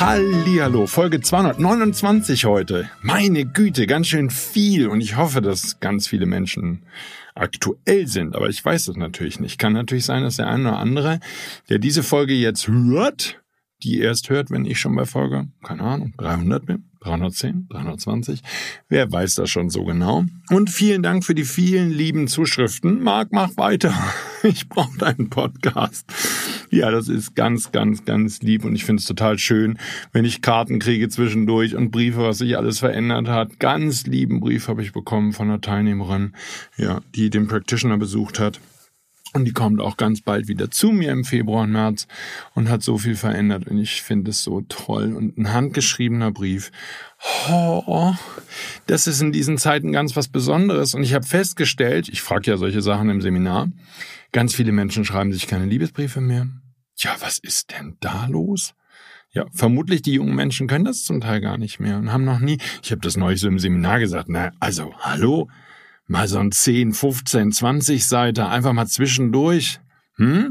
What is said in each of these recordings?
Hallihallo, Folge 229 heute. Meine Güte, ganz schön viel und ich hoffe, dass ganz viele Menschen aktuell sind, aber ich weiß es natürlich nicht. Kann natürlich sein, dass der eine oder andere, der diese Folge jetzt hört, die erst hört, wenn ich schon bei Folge, keine Ahnung, 300 bin, 310, 320. Wer weiß das schon so genau? Und vielen Dank für die vielen lieben Zuschriften. Marc, mach weiter. Ich brauche deinen Podcast. Ja, das ist ganz, ganz, ganz lieb und ich finde es total schön, wenn ich Karten kriege zwischendurch und Briefe, was sich alles verändert hat. Ganz lieben Brief habe ich bekommen von einer Teilnehmerin, ja, die den Practitioner besucht hat. Und die kommt auch ganz bald wieder zu mir im Februar und März und hat so viel verändert. Und ich finde es so toll. Und ein handgeschriebener Brief. Oh, das ist in diesen Zeiten ganz was Besonderes. Und ich habe festgestellt, ich frage ja solche Sachen im Seminar, ganz viele Menschen schreiben sich keine Liebesbriefe mehr. Ja, was ist denn da los? Ja, vermutlich die jungen Menschen können das zum Teil gar nicht mehr und haben noch nie, ich habe das neulich so im Seminar gesagt, na, also, hallo, mal so ein 10, 15, 20 Seite einfach mal zwischendurch. Hm?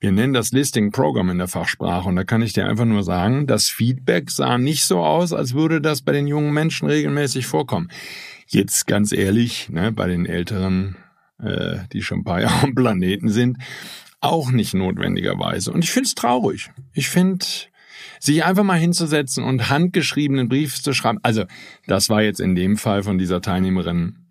Wir nennen das Listing Program in der Fachsprache und da kann ich dir einfach nur sagen, das Feedback sah nicht so aus, als würde das bei den jungen Menschen regelmäßig vorkommen. Jetzt ganz ehrlich, ne, bei den Älteren, äh, die schon ein paar Jahre am Planeten sind, auch nicht notwendigerweise. Und ich finde es traurig. Ich finde, sich einfach mal hinzusetzen und handgeschriebenen Brief zu schreiben. Also, das war jetzt in dem Fall von dieser Teilnehmerin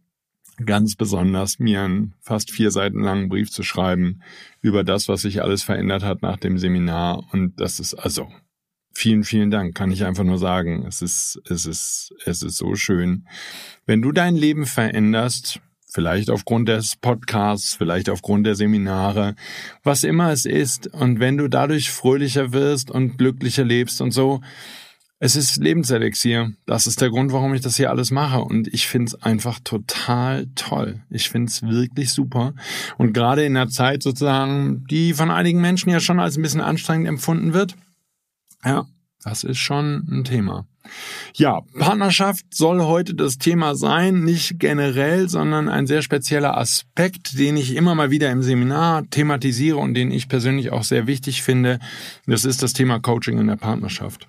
ganz besonders, mir einen fast vier Seiten langen Brief zu schreiben über das, was sich alles verändert hat nach dem Seminar. Und das ist also vielen, vielen Dank, kann ich einfach nur sagen. Es ist, es ist, es ist so schön. Wenn du dein Leben veränderst, Vielleicht aufgrund des Podcasts, vielleicht aufgrund der Seminare, was immer es ist. Und wenn du dadurch fröhlicher wirst und glücklicher lebst und so, es ist Lebenselixier. Das ist der Grund, warum ich das hier alles mache. Und ich finde es einfach total toll. Ich finde es wirklich super. Und gerade in der Zeit sozusagen, die von einigen Menschen ja schon als ein bisschen anstrengend empfunden wird, ja, das ist schon ein Thema. Ja, Partnerschaft soll heute das Thema sein, nicht generell, sondern ein sehr spezieller Aspekt, den ich immer mal wieder im Seminar thematisiere und den ich persönlich auch sehr wichtig finde. Das ist das Thema Coaching in der Partnerschaft.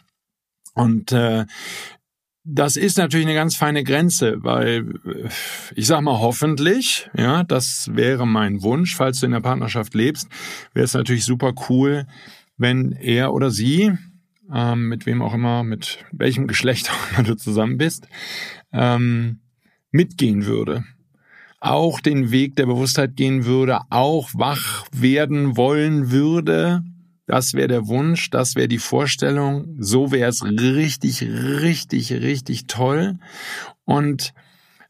Und äh, das ist natürlich eine ganz feine Grenze, weil ich sag mal hoffentlich, ja, das wäre mein Wunsch, falls du in der Partnerschaft lebst, wäre es natürlich super cool, wenn er oder sie ähm, mit wem auch immer, mit welchem Geschlecht auch immer du zusammen bist, ähm, mitgehen würde. Auch den Weg der Bewusstheit gehen würde, auch wach werden wollen würde. Das wäre der Wunsch, das wäre die Vorstellung. So wäre es richtig, richtig, richtig toll. Und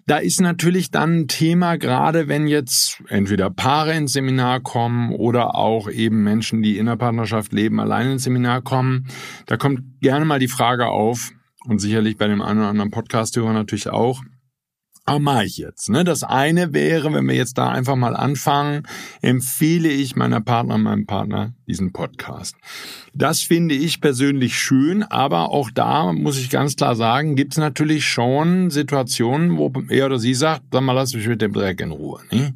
da ist natürlich dann ein Thema, gerade wenn jetzt entweder Paare ins Seminar kommen oder auch eben Menschen, die in der Partnerschaft leben, alleine ins Seminar kommen. Da kommt gerne mal die Frage auf, und sicherlich bei dem einen oder anderen Podcast-Hörer natürlich auch, aber mache ich jetzt. Ne? Das eine wäre, wenn wir jetzt da einfach mal anfangen, empfehle ich meiner Partner, meinem Partner diesen Podcast. Das finde ich persönlich schön, aber auch da muss ich ganz klar sagen, gibt es natürlich schon Situationen, wo er oder sie sagt, sag mal, lass mich mit dem Dreck in Ruhe. Ne?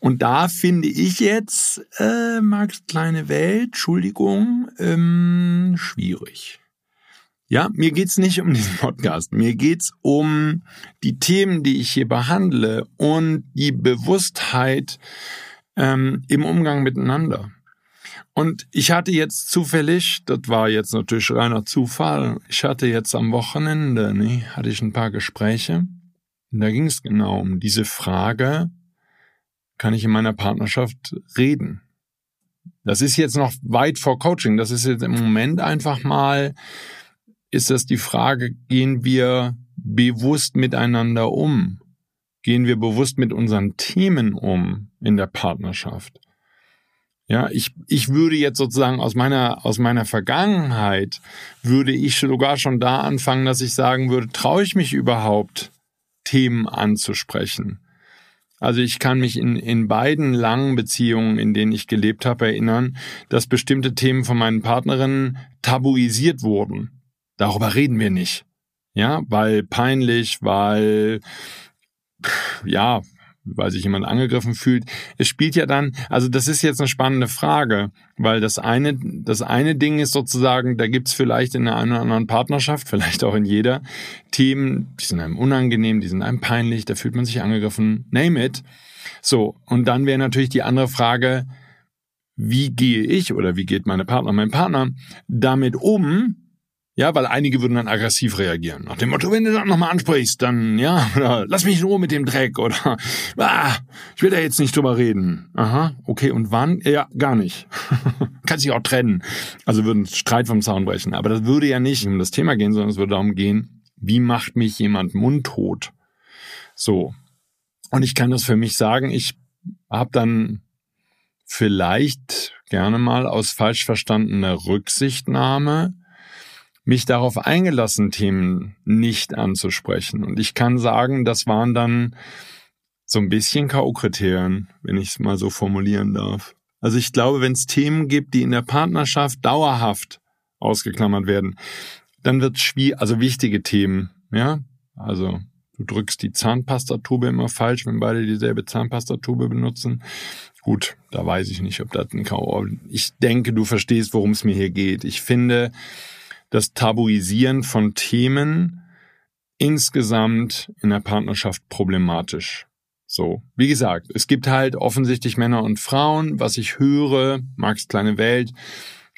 Und da finde ich jetzt, äh, Max kleine Welt, Entschuldigung, ähm, schwierig. Ja, mir geht's nicht um diesen Podcast. Mir geht's um die Themen, die ich hier behandle und die Bewusstheit ähm, im Umgang miteinander. Und ich hatte jetzt zufällig, das war jetzt natürlich reiner Zufall, ich hatte jetzt am Wochenende, ne, hatte ich ein paar Gespräche da ging es genau um diese Frage, kann ich in meiner Partnerschaft reden? Das ist jetzt noch weit vor Coaching. Das ist jetzt im Moment einfach mal, ist das die Frage, gehen wir bewusst miteinander um? Gehen wir bewusst mit unseren Themen um in der Partnerschaft? Ja, ich, ich würde jetzt sozusagen aus meiner, aus meiner Vergangenheit, würde ich sogar schon da anfangen, dass ich sagen würde, traue ich mich überhaupt, Themen anzusprechen? Also ich kann mich in, in beiden langen Beziehungen, in denen ich gelebt habe, erinnern, dass bestimmte Themen von meinen Partnerinnen tabuisiert wurden. Darüber reden wir nicht. Ja, weil peinlich, weil, ja, weil sich jemand angegriffen fühlt. Es spielt ja dann, also das ist jetzt eine spannende Frage, weil das eine, das eine Ding ist sozusagen, da gibt's vielleicht in einer oder anderen Partnerschaft, vielleicht auch in jeder, Themen, die sind einem unangenehm, die sind einem peinlich, da fühlt man sich angegriffen, name it. So, und dann wäre natürlich die andere Frage, wie gehe ich oder wie geht meine Partner, mein Partner damit um, ja, weil einige würden dann aggressiv reagieren. Nach dem Motto, wenn du das nochmal ansprichst, dann, ja, oder lass mich in Ruhe mit dem Dreck oder ah, ich will da jetzt nicht drüber reden. Aha, okay, und wann? Ja, gar nicht. Kann sich auch trennen. Also würden Streit vom Zaun brechen. Aber das würde ja nicht um das Thema gehen, sondern es würde darum gehen, wie macht mich jemand mundtot? So. Und ich kann das für mich sagen, ich habe dann vielleicht gerne mal aus falsch verstandener Rücksichtnahme mich darauf eingelassen, Themen nicht anzusprechen. Und ich kann sagen, das waren dann so ein bisschen K.O.-Kriterien, wenn ich es mal so formulieren darf. Also ich glaube, wenn es Themen gibt, die in der Partnerschaft dauerhaft ausgeklammert werden, dann wird schwierig, also wichtige Themen, ja, also du drückst die Zahnpastatube immer falsch, wenn beide dieselbe Zahnpastatube benutzen. Gut, da weiß ich nicht, ob das ein K.O. Ich denke, du verstehst, worum es mir hier geht. Ich finde, das Tabuisieren von Themen insgesamt in der Partnerschaft problematisch. So, wie gesagt, es gibt halt offensichtlich Männer und Frauen. Was ich höre, Marx kleine Welt,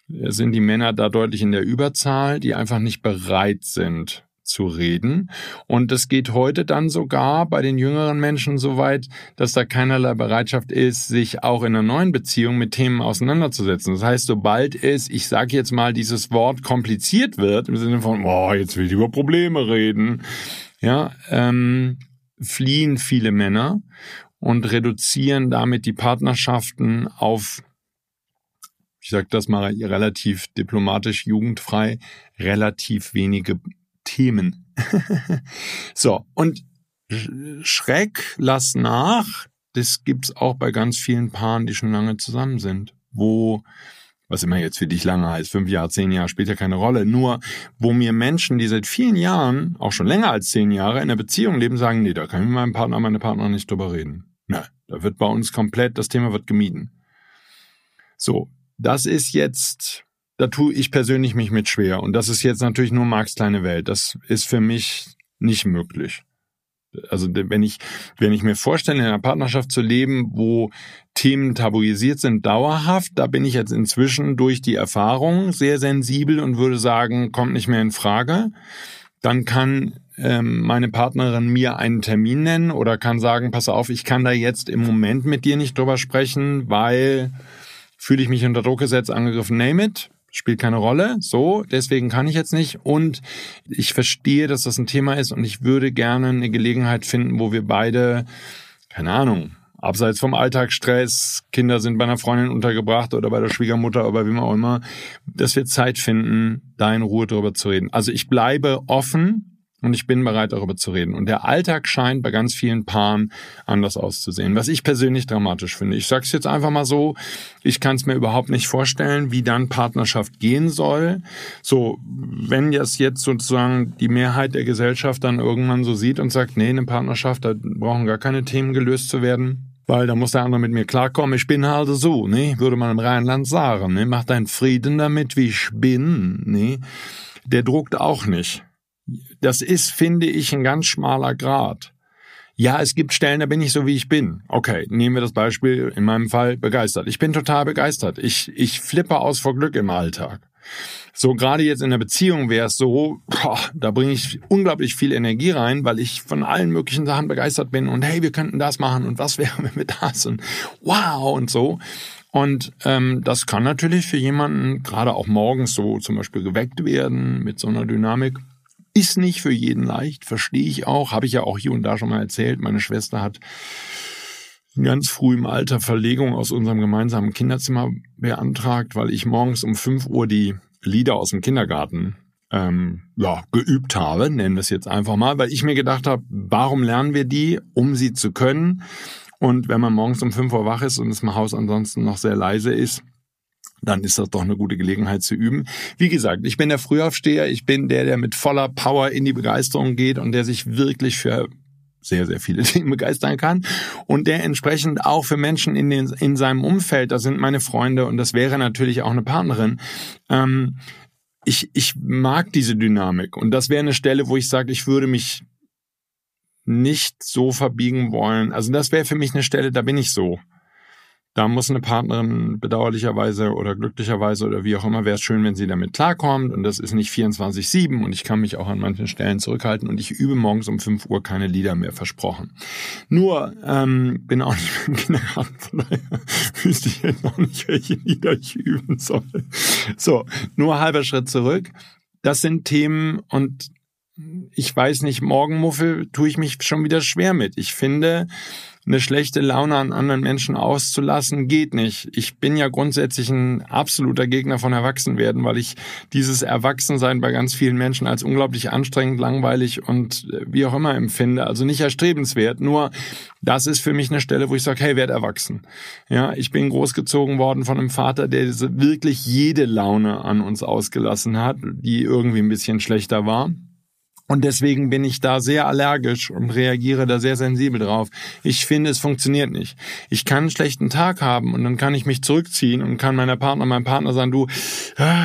sind die Männer da deutlich in der Überzahl, die einfach nicht bereit sind, zu reden. Und es geht heute dann sogar bei den jüngeren Menschen so weit, dass da keinerlei Bereitschaft ist, sich auch in einer neuen Beziehung mit Themen auseinanderzusetzen. Das heißt, sobald es, ich sage jetzt mal, dieses Wort kompliziert wird, im Sinne von, oh, jetzt will ich über Probleme reden, ja, ähm, fliehen viele Männer und reduzieren damit die Partnerschaften auf ich sage das mal relativ diplomatisch jugendfrei, relativ wenige Themen. so, und Schreck, lass nach, das gibt's auch bei ganz vielen Paaren, die schon lange zusammen sind, wo was immer jetzt für dich lange heißt, fünf Jahre, zehn Jahre, spielt ja keine Rolle. Nur, wo mir Menschen, die seit vielen Jahren, auch schon länger als zehn Jahre, in einer Beziehung leben, sagen, nee, da kann ich mit meinem Partner, meine Partner nicht drüber reden. Na, da wird bei uns komplett, das Thema wird gemieden. So, das ist jetzt da tue ich persönlich mich mit schwer. Und das ist jetzt natürlich nur Marx kleine Welt. Das ist für mich nicht möglich. Also wenn ich, wenn ich mir vorstelle, in einer Partnerschaft zu leben, wo Themen tabuisiert sind, dauerhaft, da bin ich jetzt inzwischen durch die Erfahrung sehr sensibel und würde sagen, kommt nicht mehr in Frage. Dann kann ähm, meine Partnerin mir einen Termin nennen oder kann sagen, pass auf, ich kann da jetzt im Moment mit dir nicht drüber sprechen, weil fühle ich mich unter Druck gesetzt, angegriffen, name it spielt keine Rolle. So, deswegen kann ich jetzt nicht. Und ich verstehe, dass das ein Thema ist und ich würde gerne eine Gelegenheit finden, wo wir beide, keine Ahnung, abseits vom Alltagsstress, Kinder sind bei einer Freundin untergebracht oder bei der Schwiegermutter oder wem auch immer, dass wir Zeit finden, da in Ruhe drüber zu reden. Also ich bleibe offen und ich bin bereit, darüber zu reden. Und der Alltag scheint bei ganz vielen Paaren anders auszusehen, was ich persönlich dramatisch finde. Ich sage es jetzt einfach mal so, ich kann es mir überhaupt nicht vorstellen, wie dann Partnerschaft gehen soll. So, wenn das jetzt sozusagen die Mehrheit der Gesellschaft dann irgendwann so sieht und sagt, nee, eine Partnerschaft, da brauchen gar keine Themen gelöst zu werden, weil da muss der andere mit mir klarkommen. Ich bin halt so, ne? Würde man im Rheinland sagen, ne? Mach deinen Frieden damit, wie ich bin, ne? Der druckt auch nicht. Das ist, finde ich, ein ganz schmaler Grad. Ja, es gibt Stellen, da bin ich so, wie ich bin. Okay, nehmen wir das Beispiel, in meinem Fall begeistert. Ich bin total begeistert. Ich, ich flippe aus vor Glück im Alltag. So gerade jetzt in der Beziehung wäre es so, boah, da bringe ich unglaublich viel Energie rein, weil ich von allen möglichen Sachen begeistert bin und hey, wir könnten das machen und was wäre, wenn wir das und wow und so. Und ähm, das kann natürlich für jemanden gerade auch morgens so zum Beispiel geweckt werden mit so einer Dynamik. Ist nicht für jeden leicht, verstehe ich auch. Habe ich ja auch hier und da schon mal erzählt. Meine Schwester hat in ganz frühem Alter Verlegung aus unserem gemeinsamen Kinderzimmer beantragt, weil ich morgens um 5 Uhr die Lieder aus dem Kindergarten ähm, ja, geübt habe, nennen wir es jetzt einfach mal, weil ich mir gedacht habe, warum lernen wir die, um sie zu können? Und wenn man morgens um 5 Uhr wach ist und das Haus ansonsten noch sehr leise ist, dann ist das doch eine gute Gelegenheit zu üben. Wie gesagt, ich bin der Frühaufsteher, ich bin der, der mit voller Power in die Begeisterung geht und der sich wirklich für sehr, sehr viele Dinge begeistern kann und der entsprechend auch für Menschen in, den, in seinem Umfeld, das sind meine Freunde und das wäre natürlich auch eine Partnerin, ähm, ich, ich mag diese Dynamik und das wäre eine Stelle, wo ich sage, ich würde mich nicht so verbiegen wollen. Also das wäre für mich eine Stelle, da bin ich so. Da muss eine Partnerin bedauerlicherweise oder glücklicherweise oder wie auch immer, wäre es schön, wenn sie damit klarkommt. Und das ist nicht 24-7 und ich kann mich auch an manchen Stellen zurückhalten und ich übe morgens um 5 Uhr keine Lieder mehr versprochen. Nur ähm, bin auch nicht im Kindergarten, von daher wüsste ich jetzt auch nicht, welche Lieder ich üben soll. So, nur halber Schritt zurück. Das sind Themen und ich weiß nicht, Morgenmuffel tue ich mich schon wieder schwer mit. Ich finde, eine schlechte Laune an anderen Menschen auszulassen, geht nicht. Ich bin ja grundsätzlich ein absoluter Gegner von Erwachsenwerden, weil ich dieses Erwachsensein bei ganz vielen Menschen als unglaublich anstrengend, langweilig und äh, wie auch immer empfinde. Also nicht erstrebenswert. Nur das ist für mich eine Stelle, wo ich sage, hey, werd erwachsen. Ja, ich bin großgezogen worden von einem Vater, der wirklich jede Laune an uns ausgelassen hat, die irgendwie ein bisschen schlechter war. Und deswegen bin ich da sehr allergisch und reagiere da sehr sensibel drauf. Ich finde, es funktioniert nicht. Ich kann einen schlechten Tag haben und dann kann ich mich zurückziehen und kann meiner Partner, meinem Partner sagen, du,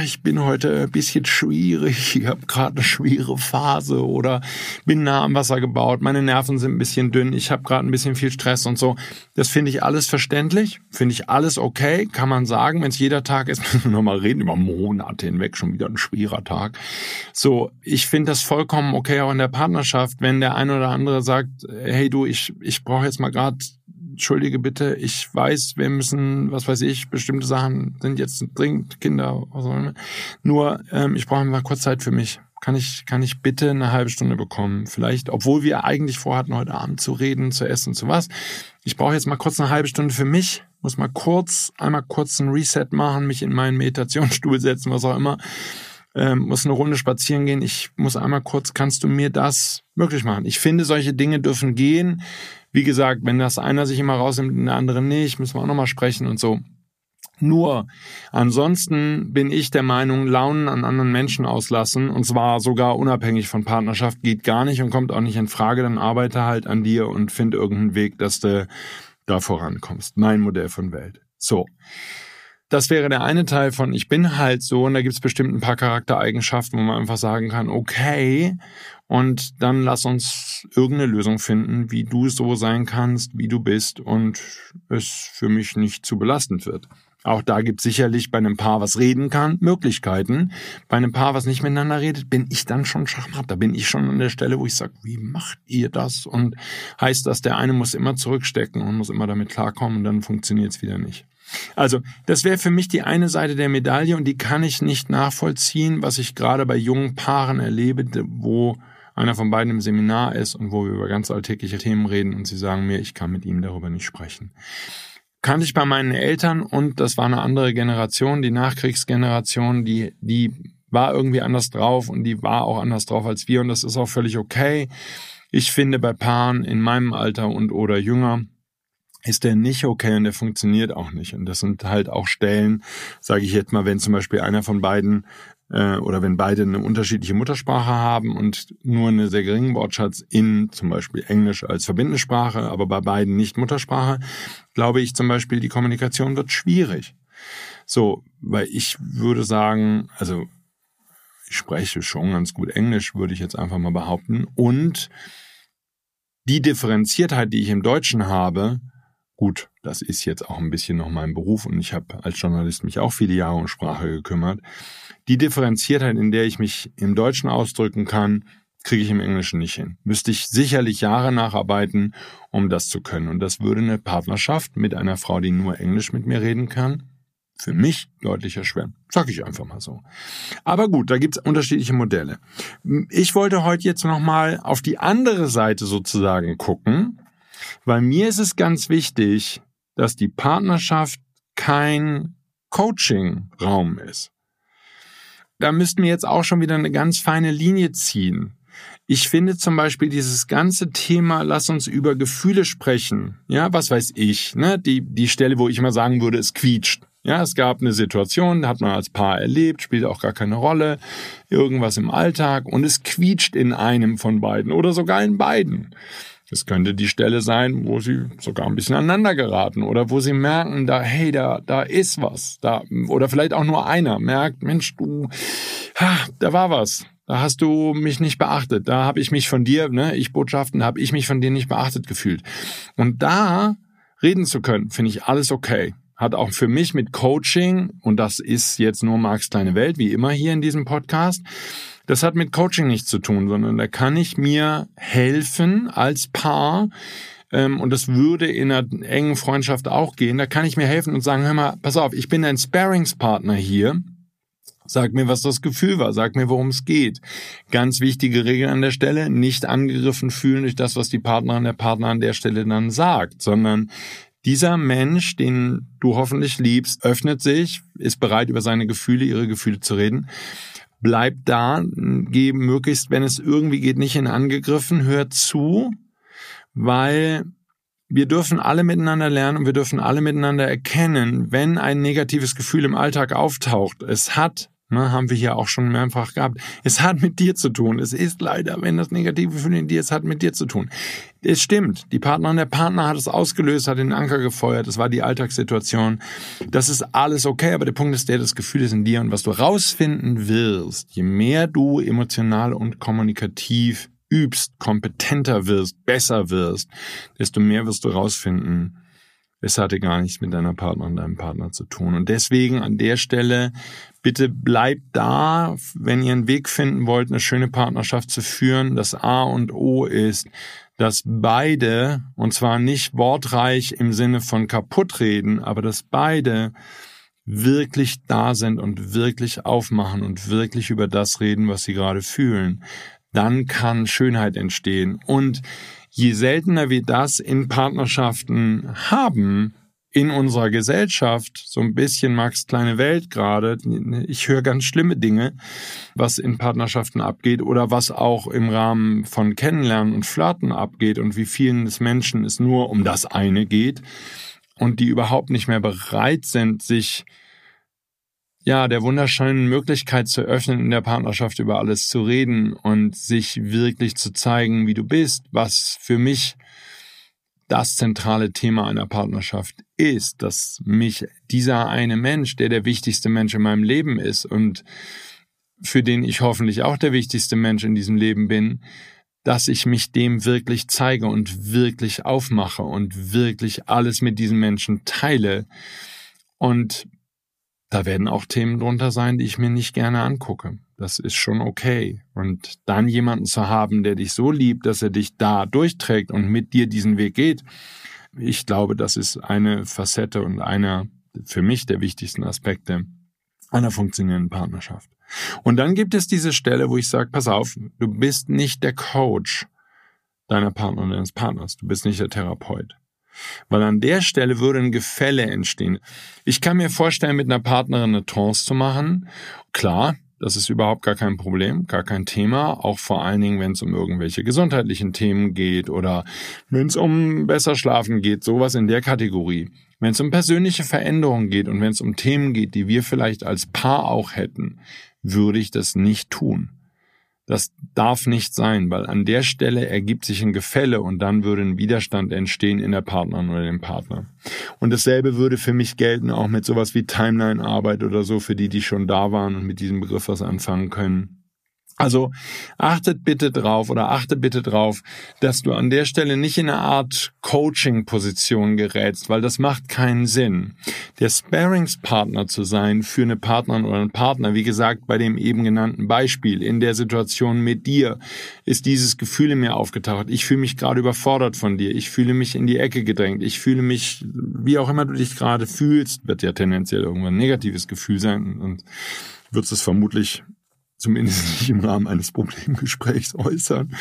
ich bin heute ein bisschen schwierig, ich habe gerade eine schwere Phase oder bin nah am Wasser gebaut, meine Nerven sind ein bisschen dünn, ich habe gerade ein bisschen viel Stress und so. Das finde ich alles verständlich, finde ich alles okay, kann man sagen, wenn es jeder Tag ist, müssen wir nochmal reden, über Monate hinweg, schon wieder ein schwerer Tag. So, ich finde das vollkommen vollkommen okay auch in der Partnerschaft, wenn der eine oder andere sagt, hey du, ich, ich brauche jetzt mal gerade, entschuldige bitte, ich weiß, wir müssen, was weiß ich, bestimmte Sachen sind jetzt dringend, Kinder, was auch immer. Nur, ähm, ich brauche mal kurz Zeit für mich. Kann ich, kann ich bitte eine halbe Stunde bekommen? Vielleicht, obwohl wir eigentlich vorhatten, heute Abend zu reden, zu essen, zu was. Ich brauche jetzt mal kurz eine halbe Stunde für mich, muss mal kurz, einmal kurz ein Reset machen, mich in meinen Meditationsstuhl setzen, was auch immer ähm, muss eine Runde spazieren gehen, ich muss einmal kurz, kannst du mir das möglich machen? Ich finde, solche Dinge dürfen gehen. Wie gesagt, wenn das einer sich immer rausnimmt und der andere nicht, müssen wir auch nochmal sprechen und so. Nur, ansonsten bin ich der Meinung, Launen an anderen Menschen auslassen, und zwar sogar unabhängig von Partnerschaft, geht gar nicht und kommt auch nicht in Frage, dann arbeite halt an dir und find irgendeinen Weg, dass du da vorankommst. Mein Modell von Welt. So. Das wäre der eine Teil von ich bin halt so und da gibt es bestimmt ein paar Charaktereigenschaften, wo man einfach sagen kann, okay, und dann lass uns irgendeine Lösung finden, wie du so sein kannst, wie du bist und es für mich nicht zu belastend wird. Auch da gibt sicherlich bei einem Paar, was reden kann, Möglichkeiten. Bei einem Paar, was nicht miteinander redet, bin ich dann schon Schachmatt. Da bin ich schon an der Stelle, wo ich sage, wie macht ihr das? Und heißt das, der eine muss immer zurückstecken und muss immer damit klarkommen und dann funktioniert es wieder nicht. Also, das wäre für mich die eine Seite der Medaille und die kann ich nicht nachvollziehen, was ich gerade bei jungen Paaren erlebe, wo einer von beiden im Seminar ist und wo wir über ganz alltägliche Themen reden und sie sagen mir, ich kann mit ihm darüber nicht sprechen. Kannte ich bei meinen Eltern und das war eine andere Generation, die Nachkriegsgeneration, die, die war irgendwie anders drauf und die war auch anders drauf als wir und das ist auch völlig okay. Ich finde bei Paaren in meinem Alter und oder jünger, ist der nicht okay und der funktioniert auch nicht. Und das sind halt auch Stellen, sage ich jetzt mal, wenn zum Beispiel einer von beiden äh, oder wenn beide eine unterschiedliche Muttersprache haben und nur eine sehr geringen Wortschatz in zum Beispiel Englisch als verbindende Sprache, aber bei beiden nicht Muttersprache, glaube ich zum Beispiel, die Kommunikation wird schwierig. So, weil ich würde sagen, also ich spreche schon ganz gut Englisch, würde ich jetzt einfach mal behaupten. Und die Differenziertheit, die ich im Deutschen habe, Gut, das ist jetzt auch ein bisschen noch mein Beruf und ich habe als Journalist mich auch viele Jahre um Sprache gekümmert. Die Differenziertheit, in der ich mich im Deutschen ausdrücken kann, kriege ich im Englischen nicht hin. Müsste ich sicherlich Jahre nacharbeiten, um das zu können. Und das würde eine Partnerschaft mit einer Frau, die nur Englisch mit mir reden kann, für mich deutlich erschweren. Sag ich einfach mal so. Aber gut, da gibt's unterschiedliche Modelle. Ich wollte heute jetzt nochmal auf die andere Seite sozusagen gucken, weil mir ist es ganz wichtig, dass die Partnerschaft kein Coaching-Raum ist. Da müssten wir jetzt auch schon wieder eine ganz feine Linie ziehen. Ich finde zum Beispiel dieses ganze Thema, lass uns über Gefühle sprechen. Ja, was weiß ich, ne? Die, die Stelle, wo ich immer sagen würde, es quietscht. Ja, es gab eine Situation, hat man als Paar erlebt, spielt auch gar keine Rolle, irgendwas im Alltag und es quietscht in einem von beiden oder sogar in beiden. Es könnte die Stelle sein, wo sie sogar ein bisschen aneinander geraten oder wo sie merken, da, hey, da, da ist was. Da, oder vielleicht auch nur einer merkt, Mensch, du, ha, da war was. Da hast du mich nicht beachtet. Da habe ich mich von dir, ne, ich Botschaften, habe ich mich von dir nicht beachtet gefühlt. Und da reden zu können, finde ich alles okay hat auch für mich mit Coaching, und das ist jetzt nur Marks kleine Welt, wie immer hier in diesem Podcast, das hat mit Coaching nichts zu tun, sondern da kann ich mir helfen als Paar, ähm, und das würde in einer engen Freundschaft auch gehen, da kann ich mir helfen und sagen, hör mal, pass auf, ich bin ein Sparingspartner hier, Sag mir, was das Gefühl war. Sag mir, worum es geht. Ganz wichtige Regel an der Stelle. Nicht angegriffen fühlen durch das, was die Partnerin der Partner an der Stelle dann sagt, sondern dieser Mensch, den du hoffentlich liebst, öffnet sich, ist bereit, über seine Gefühle, ihre Gefühle zu reden. Bleib da, geh möglichst, wenn es irgendwie geht, nicht in angegriffen, hör zu, weil wir dürfen alle miteinander lernen und wir dürfen alle miteinander erkennen, wenn ein negatives Gefühl im Alltag auftaucht. Es hat Ne, haben wir hier auch schon mehrfach gehabt. Es hat mit dir zu tun. Es ist leider, wenn das negative Gefühl in dir ist, hat mit dir zu tun. Es stimmt. Die Partnerin der Partner hat es ausgelöst, hat den Anker gefeuert. Es war die Alltagssituation. Das ist alles okay. Aber der Punkt ist der, das Gefühl ist in dir. Und was du rausfinden wirst, je mehr du emotional und kommunikativ übst, kompetenter wirst, besser wirst, desto mehr wirst du rausfinden, es hatte gar nichts mit deiner Partnerin, deinem Partner zu tun. Und deswegen an der Stelle bitte bleibt da, wenn ihr einen Weg finden wollt, eine schöne Partnerschaft zu führen. Das A und O ist, dass beide, und zwar nicht wortreich im Sinne von kaputt reden, aber dass beide wirklich da sind und wirklich aufmachen und wirklich über das reden, was sie gerade fühlen. Dann kann Schönheit entstehen. Und je seltener wir das in Partnerschaften haben, in unserer Gesellschaft, so ein bisschen Max kleine Welt gerade, ich höre ganz schlimme Dinge, was in Partnerschaften abgeht oder was auch im Rahmen von Kennenlernen und Flirten abgeht und wie vielen des Menschen es nur um das eine geht und die überhaupt nicht mehr bereit sind, sich ja, der wunderschönen Möglichkeit zu öffnen, in der Partnerschaft über alles zu reden und sich wirklich zu zeigen, wie du bist, was für mich das zentrale Thema einer Partnerschaft ist, dass mich dieser eine Mensch, der der wichtigste Mensch in meinem Leben ist und für den ich hoffentlich auch der wichtigste Mensch in diesem Leben bin, dass ich mich dem wirklich zeige und wirklich aufmache und wirklich alles mit diesem Menschen teile. Und da werden auch Themen drunter sein, die ich mir nicht gerne angucke. Das ist schon okay. Und dann jemanden zu haben, der dich so liebt, dass er dich da durchträgt und mit dir diesen Weg geht, ich glaube, das ist eine Facette und einer für mich der wichtigsten Aspekte einer funktionierenden Partnerschaft. Und dann gibt es diese Stelle, wo ich sage, pass auf, du bist nicht der Coach deiner Partnerin, deines Partners, du bist nicht der Therapeut. Weil an der Stelle würde ein Gefälle entstehen. Ich kann mir vorstellen, mit einer Partnerin eine Trance zu machen. Klar, das ist überhaupt gar kein Problem, gar kein Thema. Auch vor allen Dingen, wenn es um irgendwelche gesundheitlichen Themen geht oder wenn es um besser schlafen geht, sowas in der Kategorie. Wenn es um persönliche Veränderungen geht und wenn es um Themen geht, die wir vielleicht als Paar auch hätten, würde ich das nicht tun. Das darf nicht sein, weil an der Stelle ergibt sich ein Gefälle und dann würde ein Widerstand entstehen in der Partnerin oder dem Partner. Und dasselbe würde für mich gelten auch mit sowas wie Timeline-Arbeit oder so, für die, die schon da waren und mit diesem Begriff was anfangen können. Also achtet bitte drauf oder achte bitte drauf, dass du an der Stelle nicht in eine Art Coaching-Position gerätst, weil das macht keinen Sinn. Der Sparingspartner zu sein für eine Partnerin oder einen Partner, wie gesagt, bei dem eben genannten Beispiel, in der Situation mit dir, ist dieses Gefühl in mir aufgetaucht. Ich fühle mich gerade überfordert von dir. Ich fühle mich in die Ecke gedrängt. Ich fühle mich, wie auch immer du dich gerade fühlst, wird ja tendenziell irgendwann ein negatives Gefühl sein und wird es vermutlich zumindest nicht im Rahmen eines Problemgesprächs äußern,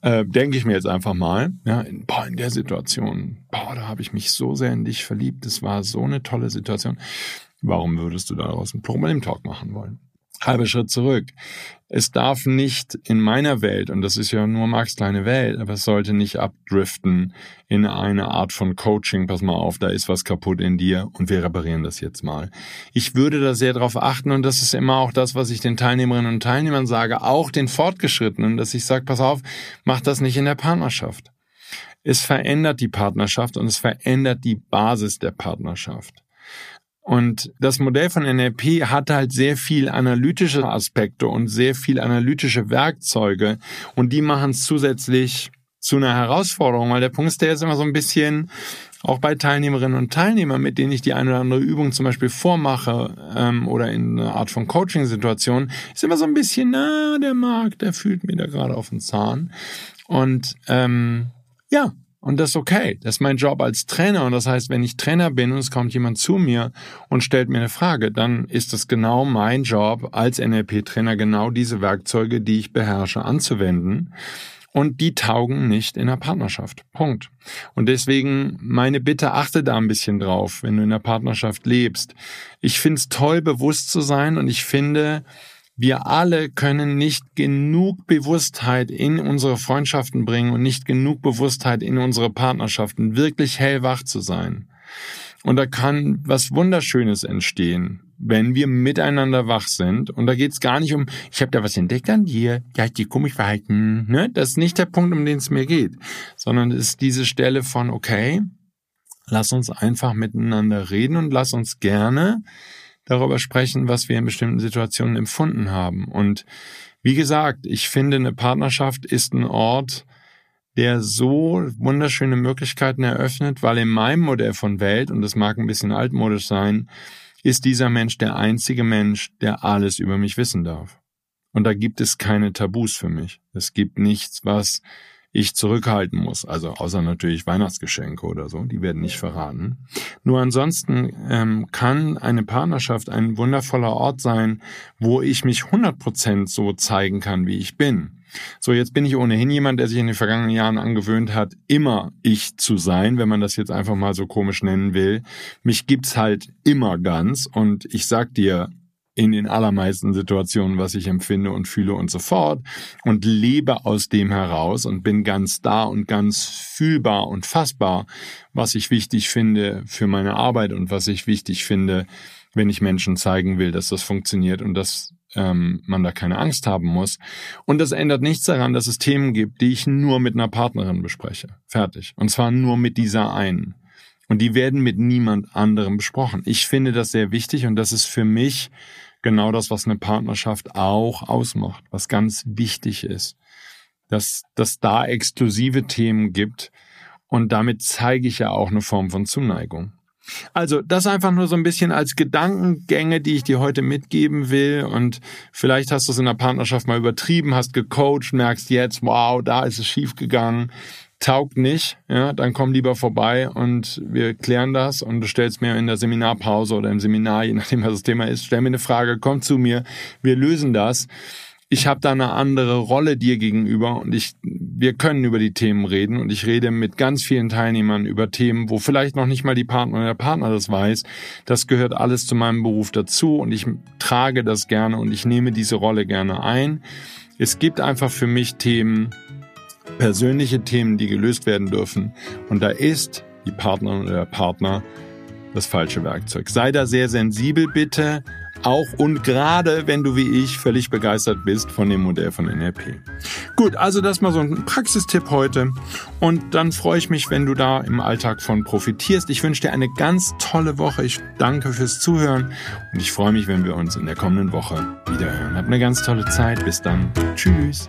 äh, denke ich mir jetzt einfach mal, ja, in, boah, in der Situation, boah, da habe ich mich so sehr in dich verliebt, das war so eine tolle Situation. Warum würdest du daraus einen Problem-Talk machen wollen? Halber Schritt zurück. Es darf nicht in meiner Welt, und das ist ja nur Marx kleine Welt, aber es sollte nicht abdriften in eine Art von Coaching, pass mal auf, da ist was kaputt in dir und wir reparieren das jetzt mal. Ich würde da sehr darauf achten und das ist immer auch das, was ich den Teilnehmerinnen und Teilnehmern sage, auch den Fortgeschrittenen, dass ich sage, pass auf, mach das nicht in der Partnerschaft. Es verändert die Partnerschaft und es verändert die Basis der Partnerschaft. Und das Modell von NLP hat halt sehr viel analytische Aspekte und sehr viel analytische Werkzeuge. Und die machen es zusätzlich zu einer Herausforderung, weil der Punkt ist, der ist immer so ein bisschen, auch bei Teilnehmerinnen und Teilnehmern, mit denen ich die eine oder andere Übung zum Beispiel vormache ähm, oder in einer Art von Coaching-Situation, ist immer so ein bisschen, na, der Markt, der fühlt mir da gerade auf den Zahn. Und ähm, ja, und das ist okay. Das ist mein Job als Trainer. Und das heißt, wenn ich Trainer bin und es kommt jemand zu mir und stellt mir eine Frage, dann ist es genau mein Job als NLP-Trainer, genau diese Werkzeuge, die ich beherrsche, anzuwenden. Und die taugen nicht in der Partnerschaft. Punkt. Und deswegen meine Bitte, achte da ein bisschen drauf, wenn du in der Partnerschaft lebst. Ich finde es toll, bewusst zu sein und ich finde, wir alle können nicht genug Bewusstheit in unsere Freundschaften bringen und nicht genug Bewusstheit in unsere Partnerschaften, wirklich hellwach zu sein. Und da kann was Wunderschönes entstehen, wenn wir miteinander wach sind. Und da geht es gar nicht um, ich habe da was entdeckt an dir, ja, ich dich komisch verhalten. Ne? Das ist nicht der Punkt, um den es mir geht, sondern es ist diese Stelle von, okay, lass uns einfach miteinander reden und lass uns gerne darüber sprechen, was wir in bestimmten Situationen empfunden haben. Und wie gesagt, ich finde, eine Partnerschaft ist ein Ort, der so wunderschöne Möglichkeiten eröffnet, weil in meinem Modell von Welt, und das mag ein bisschen altmodisch sein, ist dieser Mensch der einzige Mensch, der alles über mich wissen darf. Und da gibt es keine Tabus für mich. Es gibt nichts, was ich zurückhalten muss. Also außer natürlich Weihnachtsgeschenke oder so, die werden nicht verraten. Nur ansonsten ähm, kann eine Partnerschaft ein wundervoller Ort sein, wo ich mich 100% so zeigen kann, wie ich bin. So, jetzt bin ich ohnehin jemand, der sich in den vergangenen Jahren angewöhnt hat, immer ich zu sein, wenn man das jetzt einfach mal so komisch nennen will. Mich gibt's halt immer ganz und ich sag dir, in den allermeisten Situationen, was ich empfinde und fühle und so fort und lebe aus dem heraus und bin ganz da und ganz fühlbar und fassbar, was ich wichtig finde für meine Arbeit und was ich wichtig finde, wenn ich Menschen zeigen will, dass das funktioniert und dass ähm, man da keine Angst haben muss. Und das ändert nichts daran, dass es Themen gibt, die ich nur mit einer Partnerin bespreche. Fertig. Und zwar nur mit dieser einen. Und die werden mit niemand anderem besprochen. Ich finde das sehr wichtig und das ist für mich genau das, was eine Partnerschaft auch ausmacht, was ganz wichtig ist. Dass, dass da exklusive Themen gibt und damit zeige ich ja auch eine Form von Zuneigung. Also das einfach nur so ein bisschen als Gedankengänge, die ich dir heute mitgeben will. Und vielleicht hast du es in der Partnerschaft mal übertrieben, hast gecoacht, merkst jetzt, wow, da ist es schief gegangen taugt nicht, ja, dann komm lieber vorbei und wir klären das und du stellst mir in der Seminarpause oder im Seminar, je nachdem was das Thema ist, stell mir eine Frage, komm zu mir, wir lösen das. Ich habe da eine andere Rolle dir gegenüber und ich, wir können über die Themen reden und ich rede mit ganz vielen Teilnehmern über Themen, wo vielleicht noch nicht mal die Partner oder der Partner das weiß. Das gehört alles zu meinem Beruf dazu und ich trage das gerne und ich nehme diese Rolle gerne ein. Es gibt einfach für mich Themen, persönliche Themen, die gelöst werden dürfen. Und da ist die Partnerin oder der Partner das falsche Werkzeug. Sei da sehr sensibel bitte, Auch und gerade wenn du wie ich völlig begeistert bist von dem Modell von NLP. Gut, also das mal so ein Praxistipp heute. Und dann freue ich mich, wenn du da im Alltag von profitierst. Ich wünsche dir eine ganz tolle Woche. Ich danke fürs Zuhören und ich freue mich, wenn wir uns in der kommenden Woche wiederhören. Hab eine ganz tolle Zeit. Bis dann. Tschüss.